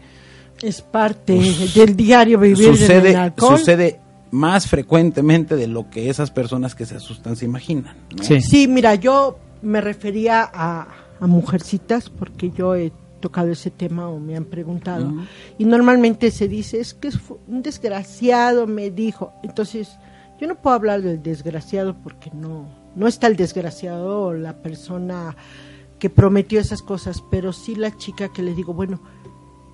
Es parte del diario vivir en el sucede, alcohol. sucede más frecuentemente de lo que esas personas que se asustan se imaginan. ¿no? Sí. Sí, mira, yo me refería a, a mujercitas porque yo he tocado ese tema o me han preguntado. Y normalmente se dice es que un desgraciado me dijo. Entonces yo no puedo hablar del desgraciado porque no no está el desgraciado o la persona que prometió esas cosas pero sí la chica que le digo bueno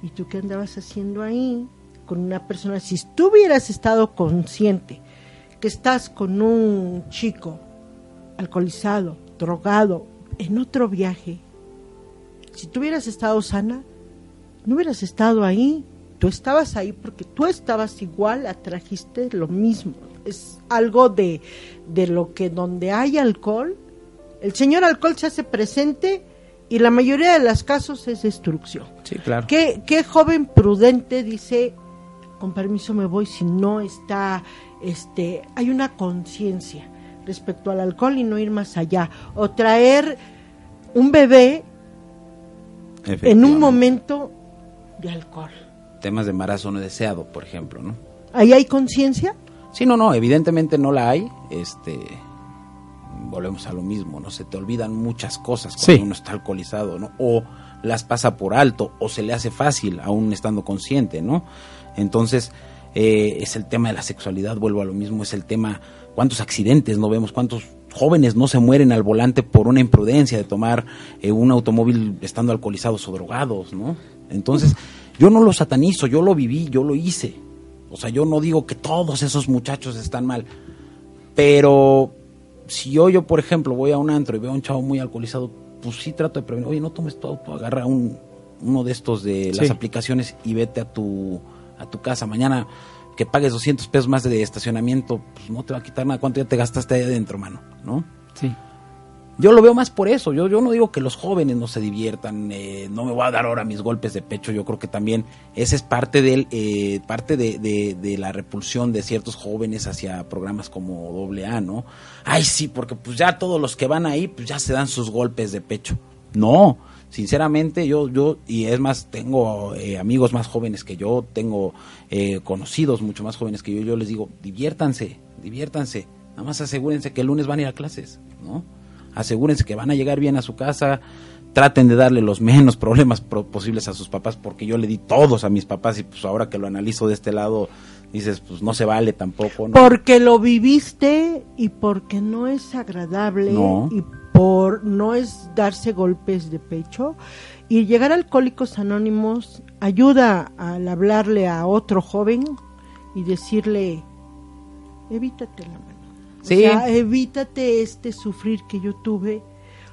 y tú qué andabas haciendo ahí con una persona si tú hubieras estado consciente que estás con un chico alcoholizado, drogado, en otro viaje, si tú hubieras estado sana, no hubieras estado ahí. Tú estabas ahí porque tú estabas igual, atrajiste lo mismo. Es algo de, de lo que donde hay alcohol, el señor alcohol se hace presente y la mayoría de los casos es destrucción. Sí, claro. ¿Qué, qué joven prudente dice, con permiso me voy si no está, este, hay una conciencia respecto al alcohol y no ir más allá? O traer un bebé en un momento de alcohol. Temas de embarazo no deseado, por ejemplo, ¿no? ¿Ahí hay conciencia? Sí, no, no, evidentemente no la hay. Este, volvemos a lo mismo, ¿no? Se te olvidan muchas cosas cuando Sí. uno está alcoholizado, ¿no? O las pasa por alto, o se le hace fácil, aún estando consciente, ¿no? Entonces, eh, es el tema de la sexualidad, vuelvo a lo mismo, es el tema, cuántos accidentes no vemos, cuántos jóvenes no se mueren al volante por una imprudencia de tomar eh, un automóvil estando alcoholizados o drogados, ¿no? Entonces, yo no lo satanizo, yo lo viví, yo lo hice. O sea, yo no digo que todos esos muchachos están mal, pero si yo, yo por ejemplo, voy a un antro y veo a un chavo muy alcoholizado, pues sí trato de prevenir, oye, no tomes tu auto, agarra un, uno de estos de las Sí. aplicaciones y vete a tu, a tu casa. Mañana que pagues 200 pesos más de estacionamiento, pues no te va a quitar nada. ¿Cuánto ya te gastaste ahí adentro, mano? ¿No? Sí. Yo lo veo más por eso. Yo, yo no digo que los jóvenes no se diviertan, eh, no me voy a dar ahora mis golpes de pecho. Yo creo que también esa es parte, del, eh, parte de, de- de la repulsión de ciertos jóvenes hacia programas como AA, ¿no? Ay, sí, porque pues ya todos los que van ahí, pues ya se dan sus golpes de pecho. No, sinceramente yo, yo y es más, tengo eh, amigos más jóvenes que yo, tengo eh, conocidos mucho más jóvenes que yo, yo les digo, diviértanse, diviértanse. Nada más asegúrense que el lunes van a ir a clases, ¿no? asegúrense que van a llegar bien a su casa, traten de darle los menos problemas pro- posibles a sus papás, porque yo le di todos a mis papás y pues ahora que lo analizo de este lado, dices, pues no se vale tampoco, ¿no? Porque lo viviste y porque no es agradable No. y por no es darse golpes de pecho. Y llegar a Alcohólicos Anónimos ayuda al hablarle a otro joven y decirle, evítate la mano. Sí. O sea, evítate este sufrir que yo tuve.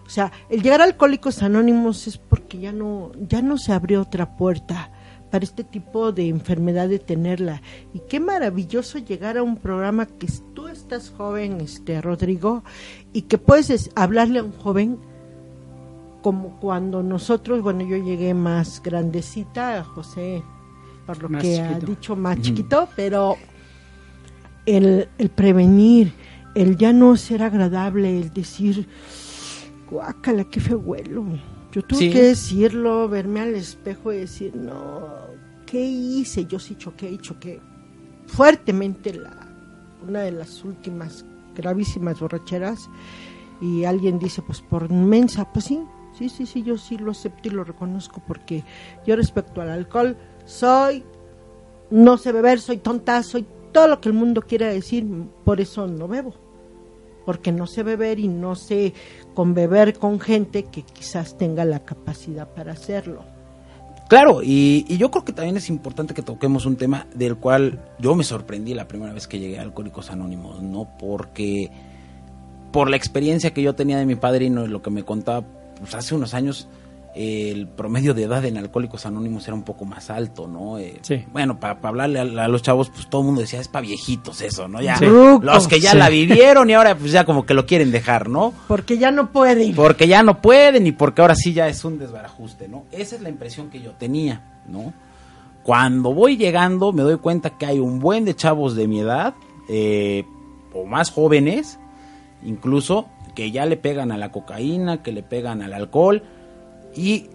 O sea, el llegar a Alcohólicos Anónimos es porque ya no, ya no se abrió otra puerta para este tipo de enfermedad de tenerla. Y qué maravilloso llegar a un programa que tú estás joven, este Rodrigo, y que puedes es- hablarle a un joven como cuando nosotros, bueno, yo llegué más grandecita, José, por lo Más que ha chiquito. dicho más chiquito, pero el, el prevenir, el ya no ser agradable, el decir, guácala, qué feo huelo. Yo tuve Sí. que decirlo, verme al espejo y decir, no, ¿qué hice? Yo sí choqué y choqué fuertemente la, una de las últimas gravísimas borracheras y alguien dice, pues por mensa, pues sí, sí, sí, sí, yo sí lo acepto y lo reconozco porque yo respecto al alcohol soy, no sé beber, soy tonta, soy todo lo que el mundo quiera decir, por eso no bebo, porque no sé beber y no sé con con gente que quizás tenga la capacidad para hacerlo. Claro, y, yo creo que también es importante que toquemos un tema del cual yo me sorprendí la primera vez que llegué a Alcohólicos Anónimos, ¿no? Porque por la experiencia que yo tenía de mi padrino y lo que me contaba, pues hace unos años el promedio de edad en Alcohólicos Anónimos era un poco más alto, ¿no? Eh, Sí. Bueno, para hablarle a, a los chavos, pues todo el mundo decía, es para viejitos eso, ¿no? Ya, Sí. los que ya Sí. la vivieron y ahora pues ya como que lo quieren dejar, ¿no? Porque ya no pueden. Porque ya no pueden y porque ahora sí ya es un desbarajuste, ¿no? Esa es la impresión que yo tenía, ¿no? Cuando voy llegando me doy cuenta que hay un buen de chavos de mi edad, eh, o más jóvenes, incluso, que ya le pegan a la cocaína, que le pegan al alcohol, y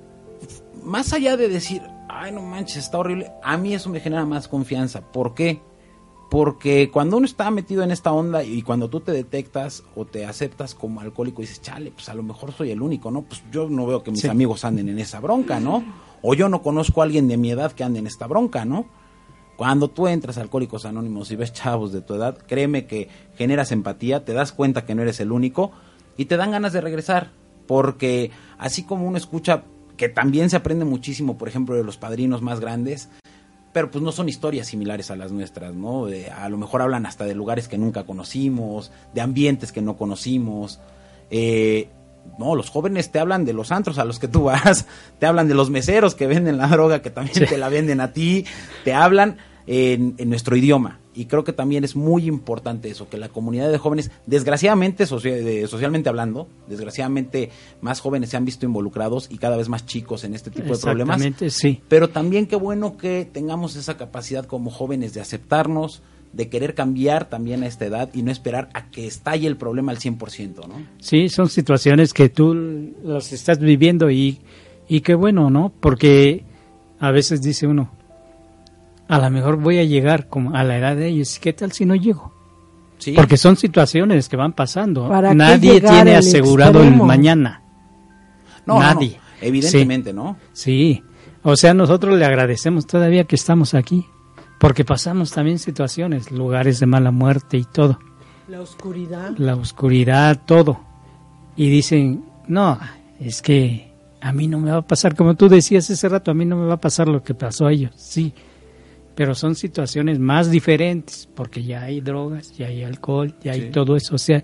más allá de decir, ay no manches, está horrible, a mí eso me genera más confianza. ¿Por qué? Porque cuando uno está metido en esta onda y cuando tú te detectas o te aceptas como alcohólico y dices, chale, pues a lo mejor soy el único, ¿no? Pues yo no veo que mis Sí. amigos anden en esa bronca, ¿no? O yo no conozco a alguien de mi edad que ande en esta bronca, ¿no? Cuando tú entras a Alcohólicos Anónimos y ves chavos de tu edad, créeme que generas empatía, te das cuenta que no eres el único y te dan ganas de regresar. Porque así como uno escucha que también se aprende muchísimo, por ejemplo, de los padrinos más grandes, pero pues no son historias similares a las nuestras, ¿no? De- a lo mejor hablan hasta de lugares que nunca conocimos, de ambientes que no conocimos. Eh, no, los jóvenes te hablan de los antros a los que tú vas, te hablan de los meseros que venden la droga, que también te la venden a ti, te hablan en, en nuestro idioma. Y creo que también es muy importante eso, que la comunidad de jóvenes, desgraciadamente, socia- de- socialmente hablando, desgraciadamente más jóvenes se han visto involucrados y cada vez más chicos en este tipo de problemas. Exactamente, sí. Pero también qué bueno que tengamos esa capacidad como jóvenes de aceptarnos, de querer cambiar también a esta edad y no esperar a que estalle el problema al 100%, ¿no? Sí, son situaciones que tú las estás viviendo y, y qué bueno, ¿no? Porque a veces dice uno, a lo mejor voy a llegar como a la edad de ellos, ¿qué tal si no llego? Sí. Porque son situaciones que van pasando. ¿Para qué Nadie tiene asegurado el mañana. No, no, no, nadie. evidentemente, ¿no? Sí, o sea, nosotros le agradecemos todavía que estamos aquí, porque pasamos también situaciones, lugares de mala muerte y todo, La oscuridad. la oscuridad, todo. Y dicen, no, es que a mí no me va a pasar, como tú decías ese rato, a mí no me va a pasar lo que pasó a ellos, sí. Pero son situaciones más diferentes, porque ya hay drogas, ya hay alcohol, ya hay todo eso, o sea,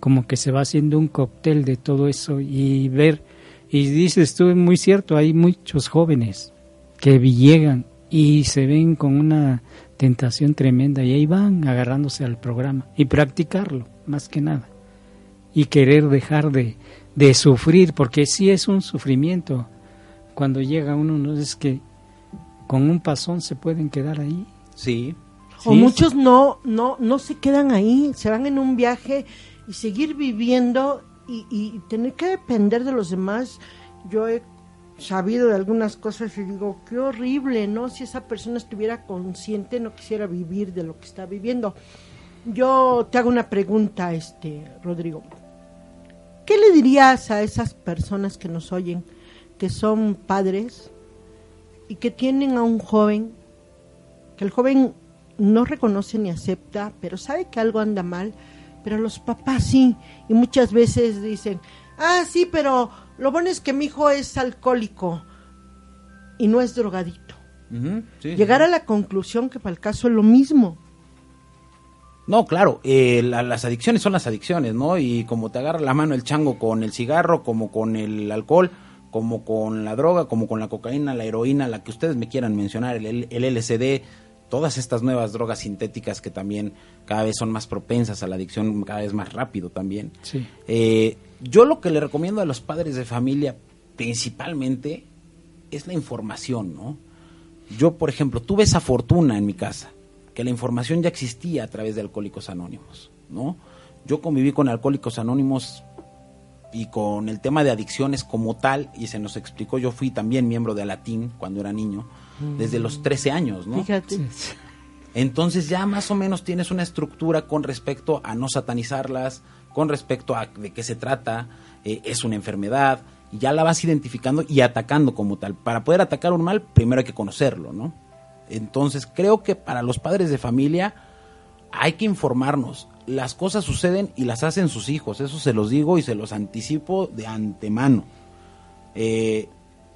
como que se va haciendo un cóctel de todo eso y ver, y dices tú, muy cierto, hay muchos jóvenes que llegan y se ven con una tentación tremenda y ahí van agarrándose al programa y practicarlo, más que nada, y querer dejar de, de sufrir, porque sí es un sufrimiento. Cuando llega uno, no es que con un pasón se pueden quedar ahí. Sí. O Sí, muchos no, no, no se quedan ahí, se van en un viaje y seguir viviendo y, y tener que depender de los demás. Yo he sabido de algunas cosas y digo, qué horrible, ¿no? Si esa persona estuviera consciente, no quisiera vivir de lo que está viviendo. Yo te hago una pregunta, este, Rodrigo. ¿Qué le dirías a esas personas que nos oyen, que son padres y que tienen a un joven que el joven no reconoce ni acepta, pero sabe que algo anda mal, pero los papás sí, y muchas veces dicen, ah, sí, pero lo bueno es que mi hijo es alcohólico y no es drogadito. Sí, Llegar sí. a la conclusión que para el caso es lo mismo. No, claro, eh, la- las adicciones son las adicciones, ¿no? Y como te agarra la mano el chango con el cigarro, como con el alcohol, como con la droga, como con la cocaína, la heroína, la que ustedes me quieran mencionar, el, el LSD, todas estas nuevas drogas sintéticas que también cada vez son más propensas a la adicción, cada vez más rápido también. Sí. Eh, yo lo que le recomiendo a los padres de familia principalmente es la información, ¿no? Yo, por ejemplo, tuve esa fortuna en mi casa, que la información ya existía a través de Alcohólicos Anónimos, ¿no? Yo conviví con Alcohólicos Anónimos y con el tema de adicciones como tal, y se nos explicó, yo fui también miembro de Alatín cuando era niño, desde los 13 años, ¿no? Fíjate. Entonces ya más o menos tienes una estructura con respecto a no satanizarlas, con respecto a de qué se trata, eh, es una enfermedad, y ya la vas identificando y atacando como tal. Para poder atacar un mal, primero hay que conocerlo, ¿no? Entonces creo que para los padres de familia hay que informarnos. Las cosas suceden y las hacen sus hijos, eso se los digo y se los anticipo de antemano. Eh,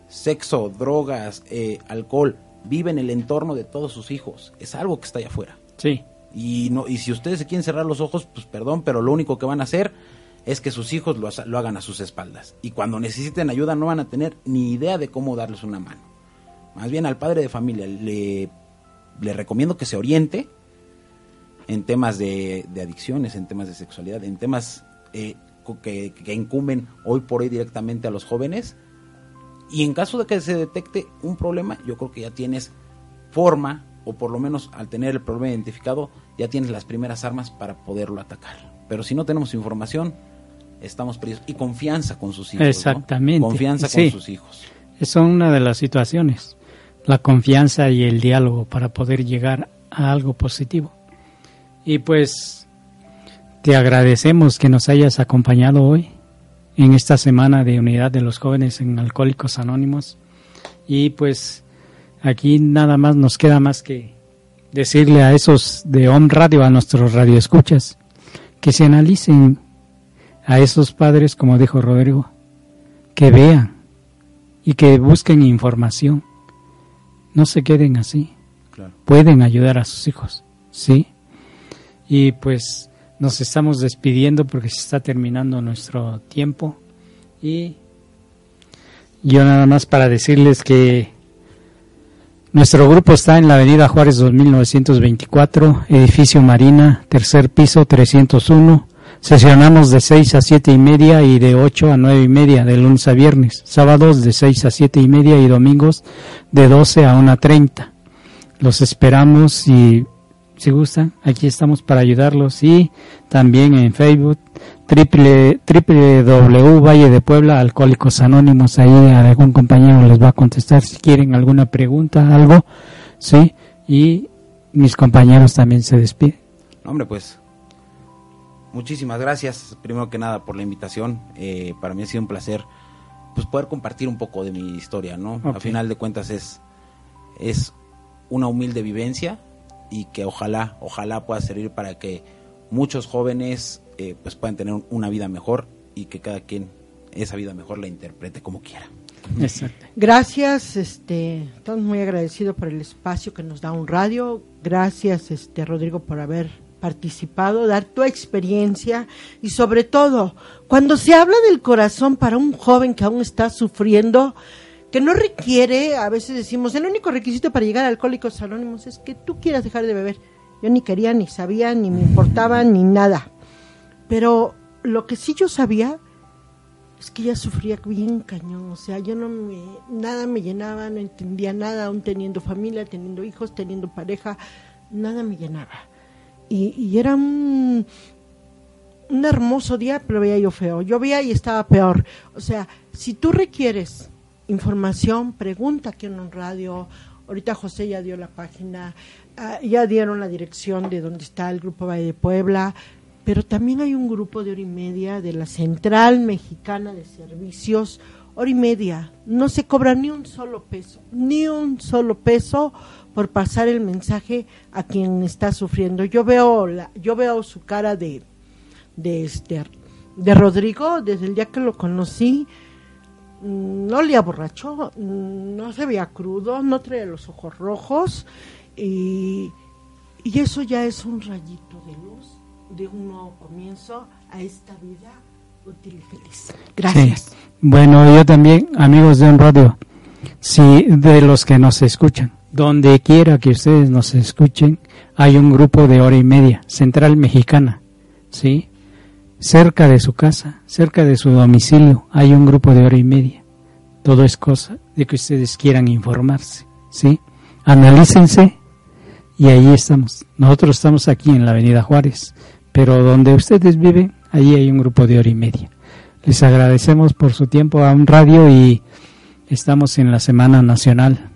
sexo, drogas, eh, alcohol, vive en el entorno de todos sus hijos. Es algo que está allá afuera. Sí, Y, no, y si ustedes se quieren cerrar los ojos, pues perdón, pero lo único que van a hacer es que sus hijos lo, ha- lo hagan a sus espaldas. Y cuando necesiten ayuda no van a tener ni idea de cómo darles una mano. Más bien al padre de familia le, le recomiendo que se oriente en temas de, de adicciones, en temas de sexualidad, en temas eh, que, que incumben hoy por hoy directamente a los jóvenes. Y en caso de que se detecte un problema, yo creo que ya tienes forma, o por lo menos al tener el problema identificado, ya tienes las primeras armas para poderlo atacar. Pero si no tenemos información, estamos perdidos. Y confianza con sus hijos. ¿no? Exactamente, Confianza sí. con sus hijos. Esa es una de las situaciones, la confianza y el diálogo para poder llegar a algo positivo. Y pues te agradecemos que nos hayas acompañado hoy en esta semana de unidad de los jóvenes en Alcohólicos Anónimos. Y pues aquí nada más nos queda más que decirle a esos de Home Radio, a nuestros radioescuchas, que se analicen a esos padres, como dijo Rodrigo, que vean y que busquen información. No se queden así. pueden ayudar a sus hijos, ¿sí? Y pues nos estamos despidiendo porque se está terminando nuestro tiempo y yo nada más para decirles que nuestro grupo está en la Avenida Juárez 2924, edificio Marina, tercer piso 301. Sesionamos de 6 a 7 y media y de 8 a 9 y media de lunes a viernes. Sábados de 6 a 7 y media y domingos de 12 a 1.30. Los esperamos y si gustan, aquí estamos para ayudarlos. Y también en Facebook triple, w Valle de Puebla Alcohólicos Anónimos ahí algún compañero les va a contestar si quieren alguna pregunta algo sí y mis compañeros también se despiden. Hombre pues muchísimas gracias primero que nada por la invitación. Eh, para mí ha sido un placer pues poder compartir un poco de mi historia no a final de cuentas es es una humilde vivencia y que ojalá, ojalá pueda servir para que muchos jóvenes eh, pues puedan tener una vida mejor y que cada quien esa vida mejor la interprete como quiera. Exacto. Gracias, este, estamos muy agradecidos por el espacio que nos da un radio. Gracias, este, Rodrigo, por haber participado, dar tu experiencia y sobre todo, cuando se habla del corazón para un joven que aún está sufriendo, que no requiere, a veces decimos, el único requisito para llegar a Alcohólicos Anónimos es que tú quieras dejar de beber. Yo ni quería, ni sabía, ni me importaba, ni nada. Pero lo que sí yo sabía es que ella sufría bien cañón, o sea, yo no me, nada me llenaba, no entendía nada, aún teniendo familia, teniendo hijos, teniendo pareja, nada me llenaba. Y, y era un, un hermoso día, pero veía yo feo. Yo veía y estaba peor. O sea, si tú requieres información, pregunta aquí en un radio. Ahorita José ya dio la página, ah, ya dieron la dirección de donde está el Grupo Valle de Puebla, pero también hay un grupo de hora y media de la Central Mexicana de Servicios, hora y media. No se cobra ni un solo peso, ni un solo peso por pasar el mensaje a quien está sufriendo. Yo veo, la, yo veo su cara de, de, este, de Rodrigo desde el día que lo conocí no le borracho, no se veía crudo, no traía los ojos rojos y, y, eso ya es un rayito de luz de un nuevo comienzo a esta vida útil y feliz. Gracias. Bueno, yo también, amigos de un radio, si de los que nos escuchan, donde quiera que ustedes nos escuchen, hay un grupo de hora y media, Central Mexicana, ¿sí? Cerca de su casa, cerca de su domicilio, hay un grupo de hora y media. Todo es cosa de que ustedes quieran informarse, ¿sí? Analícense y ahí estamos. Nosotros estamos aquí en la Avenida Juárez, pero donde ustedes viven, ahí hay un grupo de hora y media. Les agradecemos por su tiempo a un radio y estamos en la Semana Nacional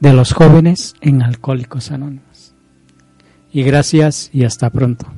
de los Jóvenes en Alcohólicos Anónimos. Y gracias y hasta pronto.